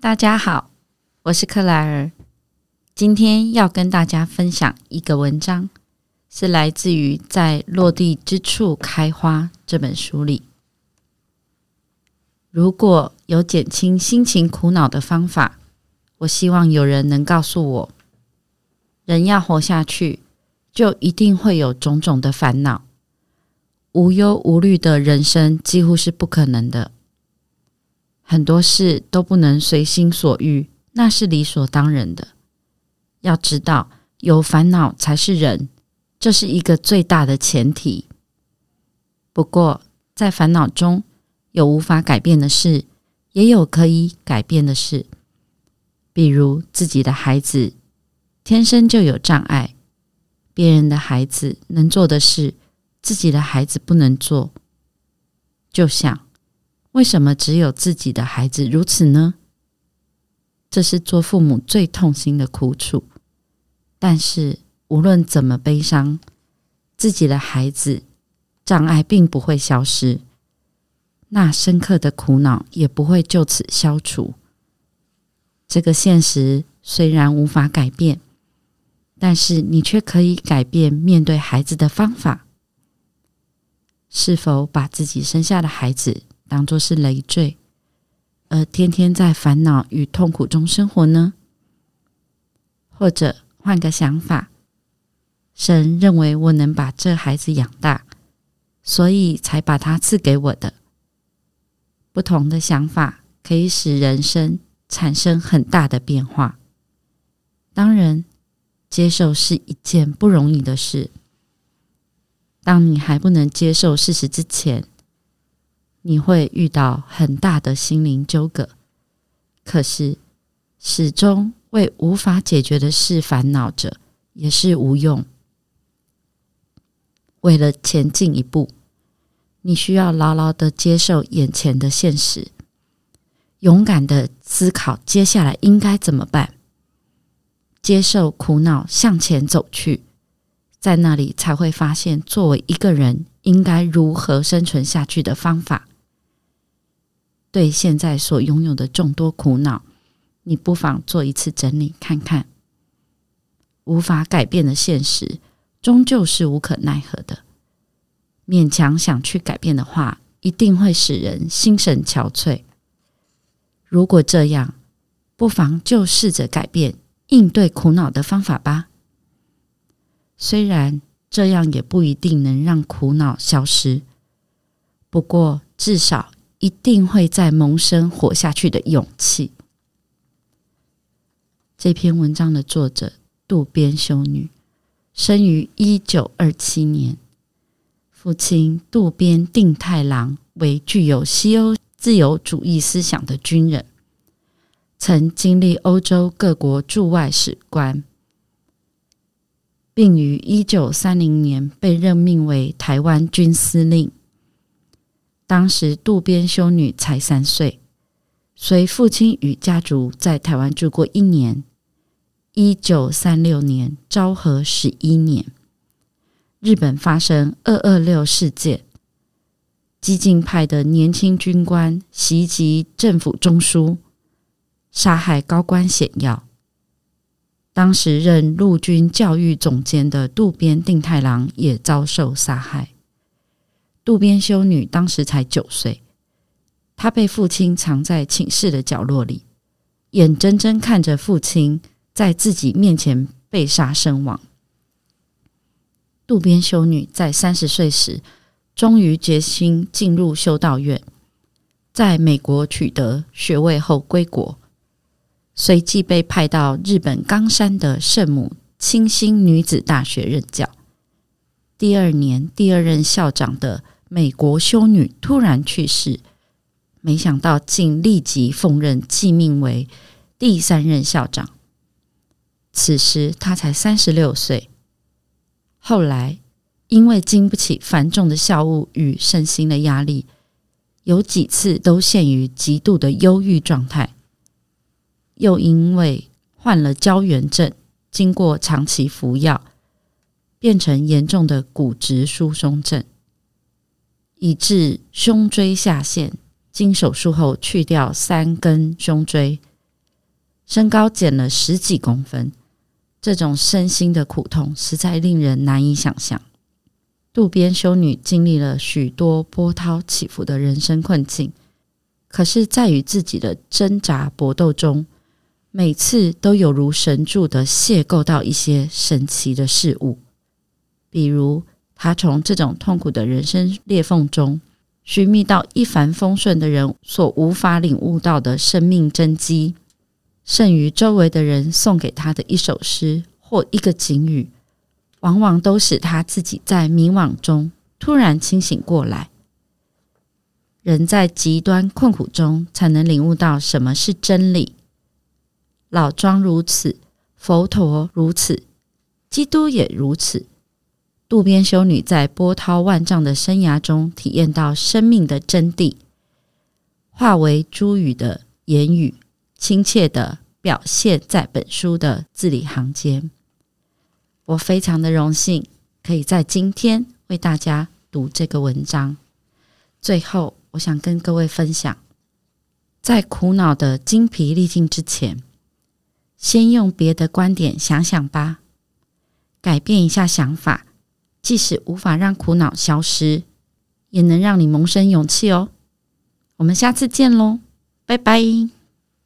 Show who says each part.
Speaker 1: 大家好，我是克莱尔，今天要跟大家分享一个文章，是来自于《在落地之处开花》这本书里。如果有减轻心情苦恼的方法，我希望有人能告诉我：人要活下去，就一定会有种种的烦恼，无忧无虑的人生几乎是不可能的。很多事都不能随心所欲，那是理所当然的。要知道，有烦恼才是人，这是一个最大的前提。不过，在烦恼中有无法改变的事，也有可以改变的事。比如自己的孩子天生就有障碍，别人的孩子能做的事，自己的孩子不能做。就像。为什么只有自己的孩子如此呢？这是做父母最痛心的苦楚。但是无论怎么悲伤，自己的孩子障碍并不会消失，那深刻的苦恼也不会就此消除。这个现实虽然无法改变，但是你却可以改变面对孩子的方法。是否把自己生下的孩子当作是累赘，而天天在烦恼与痛苦中生活呢？或者换个想法，神认为我能把这孩子养大，所以才把他赐给我的。不同的想法可以使人生产生很大的变化。当然，接受是一件不容易的事。当你还不能接受事实之前，你会遇到很大的心灵纠葛，可是始终为无法解决的事烦恼着也是无用。为了前进一步，你需要牢牢的接受眼前的现实，勇敢的思考接下来应该怎么办，接受苦恼向前走去，在那里才会发现作为一个人应该如何生存下去的方法。对现在所拥有的众多苦恼，你不妨做一次整理，看看。无法改变的现实，终究是无可奈何的。勉强想去改变的话，一定会使人心神憔悴。如果这样，不妨就试着改变应对苦恼的方法吧。虽然这样也不一定能让苦恼消失，不过至少。一定会再萌生活下去的勇气。这篇文章的作者渡边修女生于一九二七年，父亲渡边定太郎为具有西欧自由主义思想的军人，曾经历欧洲各国驻外使官，并于一九三零年被任命为台湾军司令。当时渡边修女才三岁，随父亲与家族在台湾住过一年。一九三六年昭和十一年，日本发生二二六事件，激进派的年轻军官袭击政府中枢，杀害高官显要。当时任陆军教育总监的渡边定太郎也遭受杀害。渡边修女当时才九岁，她被父亲藏在寝室的角落里，眼睁睁看着父亲在自己面前被杀身亡。渡边修女在三十岁时，终于决心进入修道院，在美国取得学位后归国，随即被派到日本冈山的圣母清新女子大学任教。第二年，第二任校长的美国修女突然去世，没想到竟立即奉任继命为第三任校长。此时他才三十六岁。后来因为经不起繁重的校务与身心的压力，有几次都陷于极度的忧郁状态。又因为患了胶原症，经过长期服药，变成严重的骨质疏松症，以致胸椎下陷。经手术后去掉三根胸椎，身高减了十几公分，这种身心的苦痛实在令人难以想象。渡边修女经历了许多波涛起伏的人生困境，可是，在与自己的挣扎搏斗中，每次都有如神助的邂逅到一些神奇的事物，比如他从这种痛苦的人生裂缝中。寻觅到一帆风顺的人所无法领悟到的生命真机，胜于周围的人送给他的一首诗或一个警语，往往都使他自己在迷惘中突然清醒过来。人在极端困苦中才能领悟到什么是真理。老庄如此，佛陀如此，基督也如此。渡边修女在波涛万丈的生涯中体验到生命的真谛，化为珠语的言语，亲切地表现在本书的字里行间。我非常的荣幸可以在今天为大家读这个文章。最后，我想跟各位分享，在苦恼的精疲力尽之前，先用别的观点想想吧，改变一下想法。即使无法让苦恼消失，也能让你萌生勇气哦。我们下次见喽，拜拜。